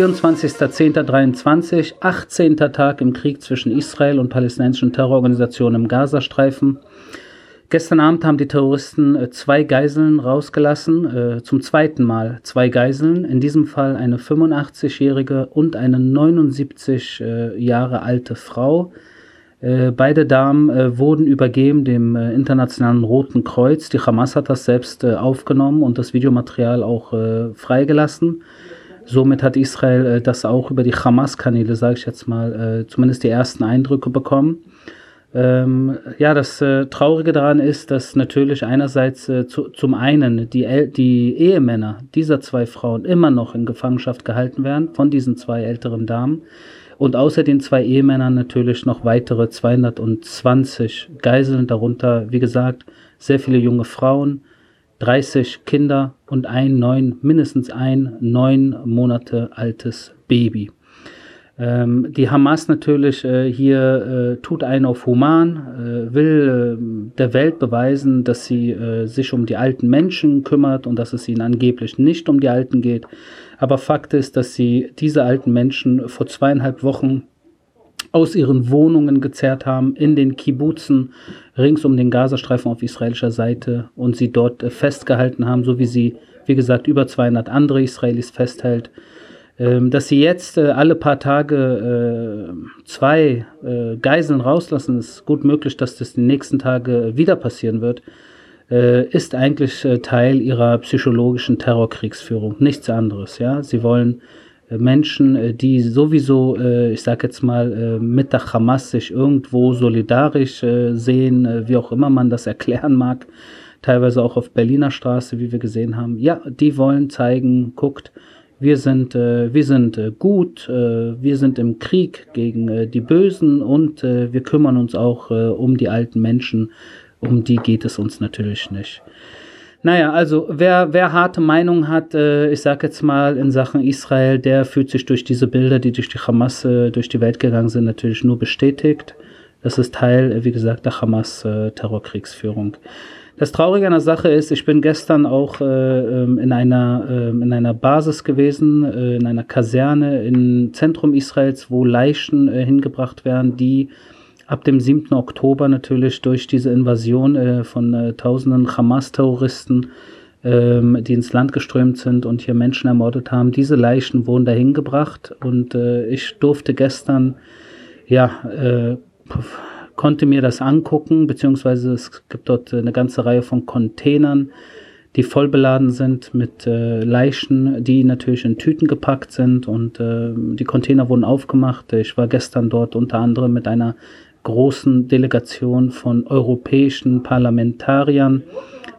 24.10.23, 18. Tag im Krieg zwischen Israel und palästinensischen Terrororganisationen im Gazastreifen. Gestern Abend haben die Terroristen äh, zwei Geiseln rausgelassen, äh, zum zweiten Mal zwei Geiseln, in diesem Fall eine 85-jährige und eine 79 äh, Jahre alte Frau. Beide Damen wurden übergeben dem Internationalen Roten Kreuz. Die Hamas hat das selbst aufgenommen und das Videomaterial auch freigelassen. Somit hat Israel das auch über die Hamas-Kanäle, sage ich jetzt mal, zumindest die ersten Eindrücke bekommen. Ähm, ja, das äh, Traurige daran ist, dass natürlich einerseits äh, zu, zum einen die, El die Ehemänner dieser zwei Frauen immer noch in Gefangenschaft gehalten werden von diesen zwei älteren Damen und außer den zwei Ehemännern natürlich noch weitere 220 Geiseln, darunter, wie gesagt, sehr viele junge Frauen, 30 Kinder und ein neun, mindestens ein neun Monate altes Baby. Ähm, die Hamas natürlich äh, hier äh, tut einen auf human, äh, will äh, der Welt beweisen, dass sie äh, sich um die alten Menschen kümmert und dass es ihnen angeblich nicht um die Alten geht. Aber Fakt ist, dass sie diese alten Menschen vor zweieinhalb Wochen aus ihren Wohnungen gezerrt haben, in den Kibbutzen rings um den Gazastreifen auf israelischer Seite und sie dort äh, festgehalten haben, so wie sie, wie gesagt, über 200 andere Israelis festhält. Ähm, dass sie jetzt äh, alle paar Tage äh, zwei Geiseln rauslassen, ist gut möglich, dass das die nächsten Tage wieder passieren wird, ist eigentlich Teil ihrer psychologischen Terrorkriegsführung, nichts anderes. Ja, sie wollen Menschen, die sowieso, ich sage jetzt mal, mit der Hamas sich irgendwo solidarisch sehen, wie auch immer man das erklären mag, teilweise auch auf Berliner Straße, wie wir gesehen haben. Ja, die wollen zeigen, guckt, wir sind, äh, wir sind äh, gut, äh, wir sind im Krieg gegen äh, die Bösen und äh, wir kümmern uns auch äh, um die alten Menschen. Um die geht es uns natürlich nicht. Naja, also wer, wer harte Meinung hat, äh, ich sag jetzt mal in Sachen Israel, der fühlt sich durch diese Bilder, die durch die Hamas äh, durch die Welt gegangen sind, natürlich nur bestätigt. Das ist Teil, äh, wie gesagt, der Hamas-Terrorkriegsführung. Äh, das Traurige an der Sache ist, ich bin gestern auch äh, ähm, in, einer, äh, in einer Basis gewesen, äh, in einer Kaserne im Zentrum Israels, wo Leichen äh, hingebracht werden, die ab dem 7. Oktober natürlich durch diese Invasion äh, von äh, tausenden Hamas-Terroristen, ähm, die ins Land geströmt sind und hier Menschen ermordet haben, diese Leichen wurden dahin gebracht und ich durfte gestern, ja, konnte mir das angucken, beziehungsweise es gibt dort eine ganze Reihe von Containern, die voll beladen sind mit äh, Leichen, die natürlich in Tüten gepackt sind und äh, die Container wurden aufgemacht. Ich war gestern dort unter anderem mit einer großen Delegation von europäischen Parlamentariern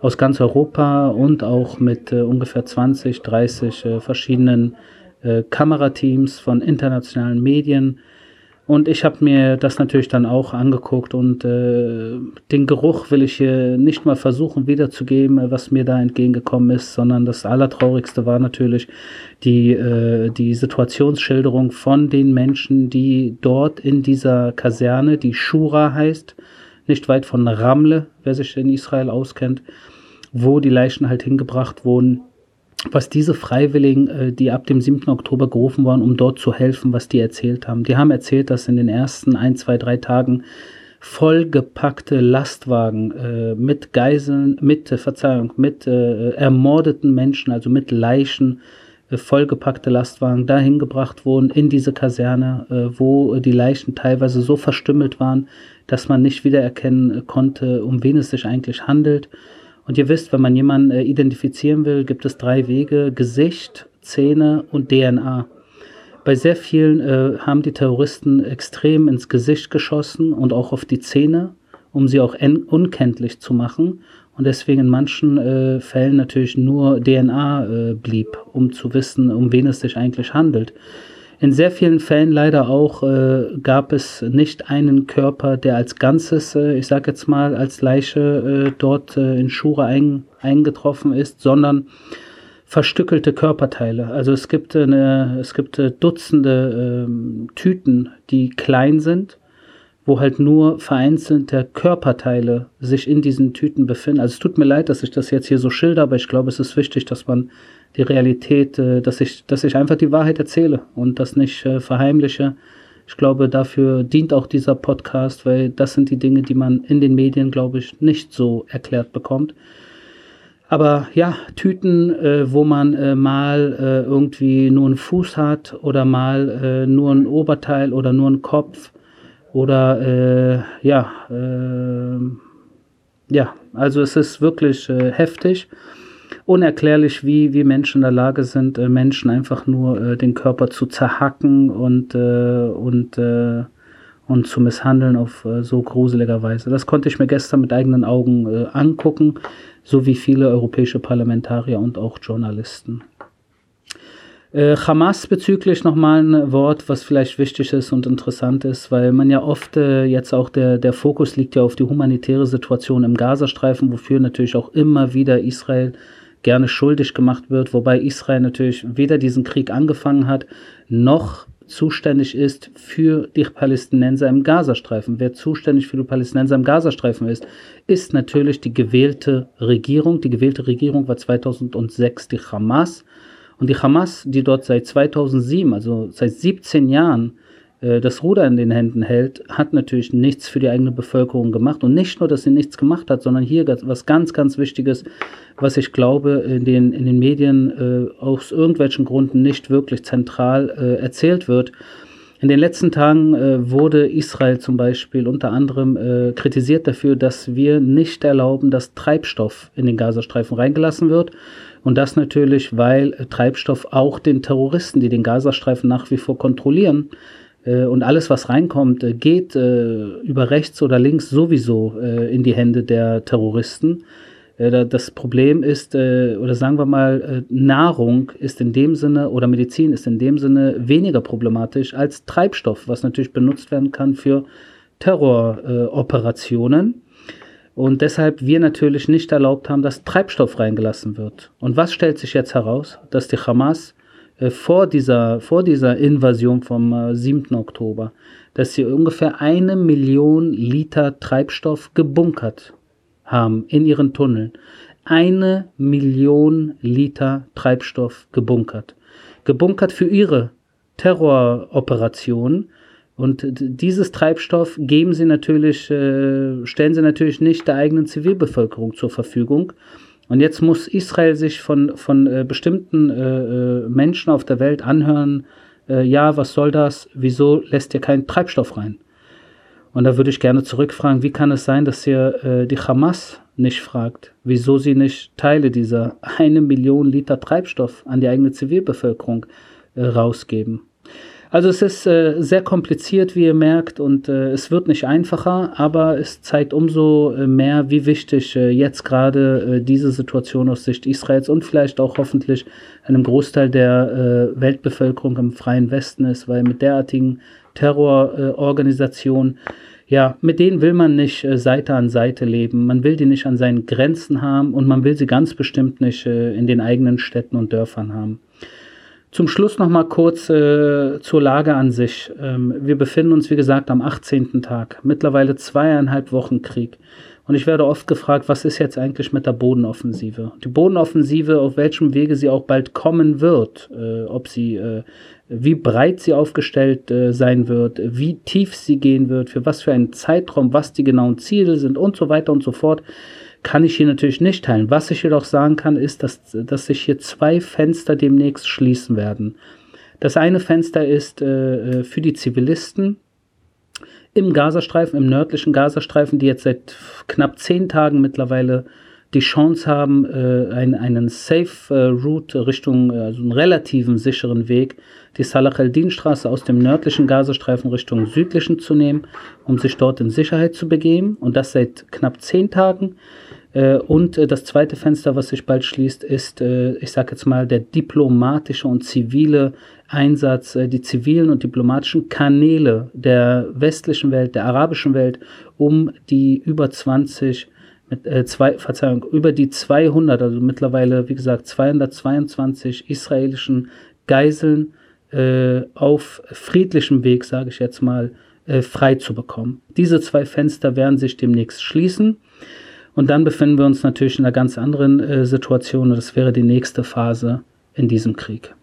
aus ganz Europa und auch mit äh, ungefähr 20, 30 äh, verschiedenen äh, Kamerateams von internationalen Medien und ich habe mir das natürlich dann auch angeguckt und äh, den Geruch will ich hier nicht mal versuchen wiederzugeben, äh, was mir da entgegengekommen ist, sondern das Allertraurigste war natürlich die, äh, die Situationsschilderung von den Menschen, die dort in dieser Kaserne, die Shura heißt, nicht weit von Ramle, wer sich in Israel auskennt, wo die Leichen halt hingebracht wurden was diese Freiwilligen, äh, die ab dem 7. Oktober gerufen waren, um dort zu helfen, was die erzählt haben. Die haben erzählt, dass in den ersten ein, zwei, drei Tagen vollgepackte Lastwagen äh, mit Geiseln, mit, äh, Verzeihung, mit äh, ermordeten Menschen, also mit Leichen, äh, vollgepackte Lastwagen dahin gebracht wurden in diese Kaserne, äh, wo die Leichen teilweise so verstümmelt waren, dass man nicht wiedererkennen konnte, um wen es sich eigentlich handelt. Und ihr wisst, wenn man jemanden äh, identifizieren will, gibt es drei Wege: Gesicht, Zähne und DNA. Bei sehr vielen äh, haben die Terroristen extrem ins Gesicht geschossen und auch auf die Zähne, um sie auch unkenntlich zu machen. Und deswegen in manchen äh, Fällen natürlich nur DNA äh, blieb, um zu wissen, um wen es sich eigentlich handelt. In sehr vielen Fällen leider auch äh, gab es nicht einen Körper, der als Ganzes, äh, ich sage jetzt mal, als Leiche äh, dort äh, in Schure ein, eingetroffen ist, sondern verstückelte Körperteile. Also es gibt, eine, es gibt äh, Dutzende ähm, Tüten, die klein sind, wo halt nur vereinzelte Körperteile sich in diesen Tüten befinden. Also es tut mir leid, dass ich das jetzt hier so schilder, aber ich glaube, es ist wichtig, dass man die Realität, äh, dass, ich, dass ich einfach die Wahrheit erzähle und das nicht äh, verheimliche. Ich glaube, dafür dient auch dieser Podcast, weil das sind die Dinge, die man in den Medien, glaube ich, nicht so erklärt bekommt. Aber ja, Tüten, äh, wo man äh, mal äh, irgendwie nur einen Fuß hat oder mal äh, nur ein Oberteil oder nur einen Kopf oder äh, ja, äh, ja, also es ist wirklich heftig, unerklärlich, wie, wie Menschen in der Lage sind, Menschen einfach nur den Körper zu zerhacken und, und und zu misshandeln auf äh, so gruselige Weise. Das konnte ich mir gestern mit eigenen Augen äh, angucken, so wie viele europäische Parlamentarier und auch Journalisten. Äh, Hamas bezüglich nochmal ein Wort, was vielleicht wichtig ist und interessant ist, weil man ja oft äh, jetzt auch der, der Fokus liegt ja auf die humanitäre Situation im Gazastreifen, wofür natürlich auch immer wieder Israel gerne schuldig gemacht wird, wobei Israel natürlich weder diesen Krieg angefangen hat, noch zuständig ist für die Palästinenser im Gazastreifen. Wer zuständig für die Palästinenser im Gazastreifen ist, ist natürlich die gewählte Regierung. Die gewählte Regierung war 2006 die Hamas. Und die Hamas, die dort seit 2007, also seit 17 Jahren, das Ruder in den Händen hält, hat natürlich nichts für die eigene Bevölkerung gemacht. Und nicht nur, dass sie nichts gemacht hat, sondern hier was ganz, ganz Wichtiges, was ich glaube, in den, in den Medien äh, aus irgendwelchen Gründen nicht wirklich zentral äh, erzählt wird. In den letzten Tagen äh, wurde Israel zum Beispiel unter anderem äh, kritisiert dafür, dass wir nicht erlauben, dass Treibstoff in den Gazastreifen reingelassen wird. Und das natürlich, weil äh, Treibstoff auch den Terroristen, die den Gazastreifen nach wie vor kontrollieren, äh, und alles, was reinkommt, äh, geht äh, über rechts oder links sowieso in die Hände der Terroristen. Das Problem ist, oder sagen wir mal, Nahrung ist in dem Sinne oder Medizin ist in dem Sinne weniger problematisch als Treibstoff, was natürlich benutzt werden kann für Terroroperationen. Und deshalb wir natürlich nicht erlaubt haben, dass Treibstoff reingelassen wird. Und was stellt sich jetzt heraus? Dass die Hamas äh, vor, dieser, vor dieser Invasion vom äh, 7. Oktober, dass sie ungefähr eine Million Liter Treibstoff gebunkert haben in ihren Tunneln. Eine Million Liter Treibstoff gebunkert. Gebunkert für ihre Terroroperationen. Und dieses Treibstoff geben sie natürlich, äh, stellen sie natürlich nicht der eigenen Zivilbevölkerung zur Verfügung, und jetzt muss Israel sich von, von äh, bestimmten äh, äh, Menschen auf der Welt anhören, äh, ja, was soll das? Wieso lässt ihr keinen Treibstoff rein? Und da würde ich gerne zurückfragen, wie kann es sein, dass ihr äh, die Hamas nicht fragt, wieso sie nicht Teile dieser eine Million Liter Treibstoff an die eigene Zivilbevölkerung äh, rausgeben? Also es ist äh, sehr kompliziert, wie ihr merkt, und äh, es wird nicht einfacher, aber es zeigt umso äh, mehr, wie wichtig äh, jetzt gerade äh, diese Situation aus Sicht Israels und vielleicht auch hoffentlich einem Großteil der äh, Weltbevölkerung im freien Westen ist, weil mit derartigen Terrororganisationen ja, mit denen will man nicht äh, Seite an Seite leben. Man will die nicht an seinen Grenzen haben und man will sie ganz bestimmt nicht äh, in den eigenen Städten und Dörfern haben. Zum Schluss noch mal kurz äh, zur Lage an sich. Ähm, wir befinden uns, wie gesagt, am 18. Tag. Mittlerweile zweieinhalb Wochen Krieg. Und ich werde oft gefragt, was ist jetzt eigentlich mit der Bodenoffensive? Die Bodenoffensive, auf welchem Wege sie auch bald kommen wird, äh, ob sie, äh, wie breit sie aufgestellt äh, sein wird, wie tief sie gehen wird, für was für einen Zeitraum, was die genauen Ziele sind und so weiter und so fort kann ich hier natürlich nicht teilen. Was ich jedoch sagen kann, ist, dass, dass sich hier zwei Fenster demnächst schließen werden. Das eine Fenster ist äh, äh, für die Zivilisten im Gazastreifen, im nördlichen Gazastreifen, die jetzt seit knapp zehn Tagen mittlerweile die Chance haben, äh, einen, einen Safe äh, Route Richtung, äh, also einen relativen sicheren Weg, die Salah el-Din-Straße aus dem nördlichen Gazastreifen Richtung südlichen zu nehmen, um sich dort in Sicherheit zu begeben. Und das seit knapp zehn Tagen. Äh, und äh, das zweite Fenster, was sich bald schließt, ist, äh, ich sage jetzt mal, der diplomatische und zivile Einsatz, die zivilen und diplomatischen Kanäle der westlichen Welt, der arabischen Welt, um die über 20 mit, äh, zwei, Verzeihung, über die 200, also mittlerweile, wie gesagt, 222 israelischen Geiseln äh, auf friedlichem Weg, sage ich jetzt mal, äh, frei zu bekommen. Diese zwei Fenster werden sich demnächst schließen. Und dann befinden wir uns natürlich in einer ganz anderen äh, Situation und das wäre die nächste Phase in diesem Krieg.